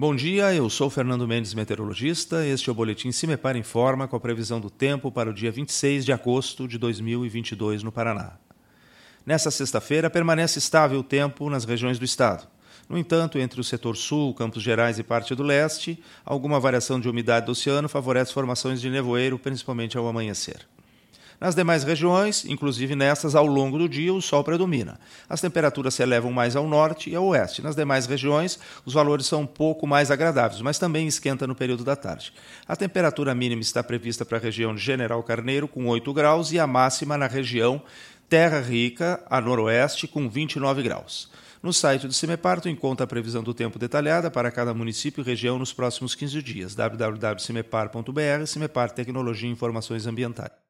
Bom dia, eu sou Fernando Mendes, meteorologista. Este é o Boletim Cimepar Informa com a previsão do tempo para o dia 26 de agosto de 2022 no Paraná. Nessa sexta-feira, permanece estável o tempo nas regiões do estado. No entanto, entre o setor sul, Campos Gerais e parte do leste, alguma variação de umidade do oceano favorece formações de nevoeiro, principalmente ao amanhecer. Nas demais regiões, inclusive nessas, ao longo do dia, o sol predomina. As temperaturas se elevam mais ao norte e ao oeste. Nas demais regiões, os valores são um pouco mais agradáveis, mas também esquenta no período da tarde. A temperatura mínima está prevista para a região de General Carneiro, com 8 graus, e a máxima na região Terra Rica, a noroeste, com 29 graus. No site do CIMEPAR, tu encontra a previsão do tempo detalhada para cada município e região nos próximos 15 dias. www.cimepar.br, CIMEPAR Tecnologia e Informações Ambientais.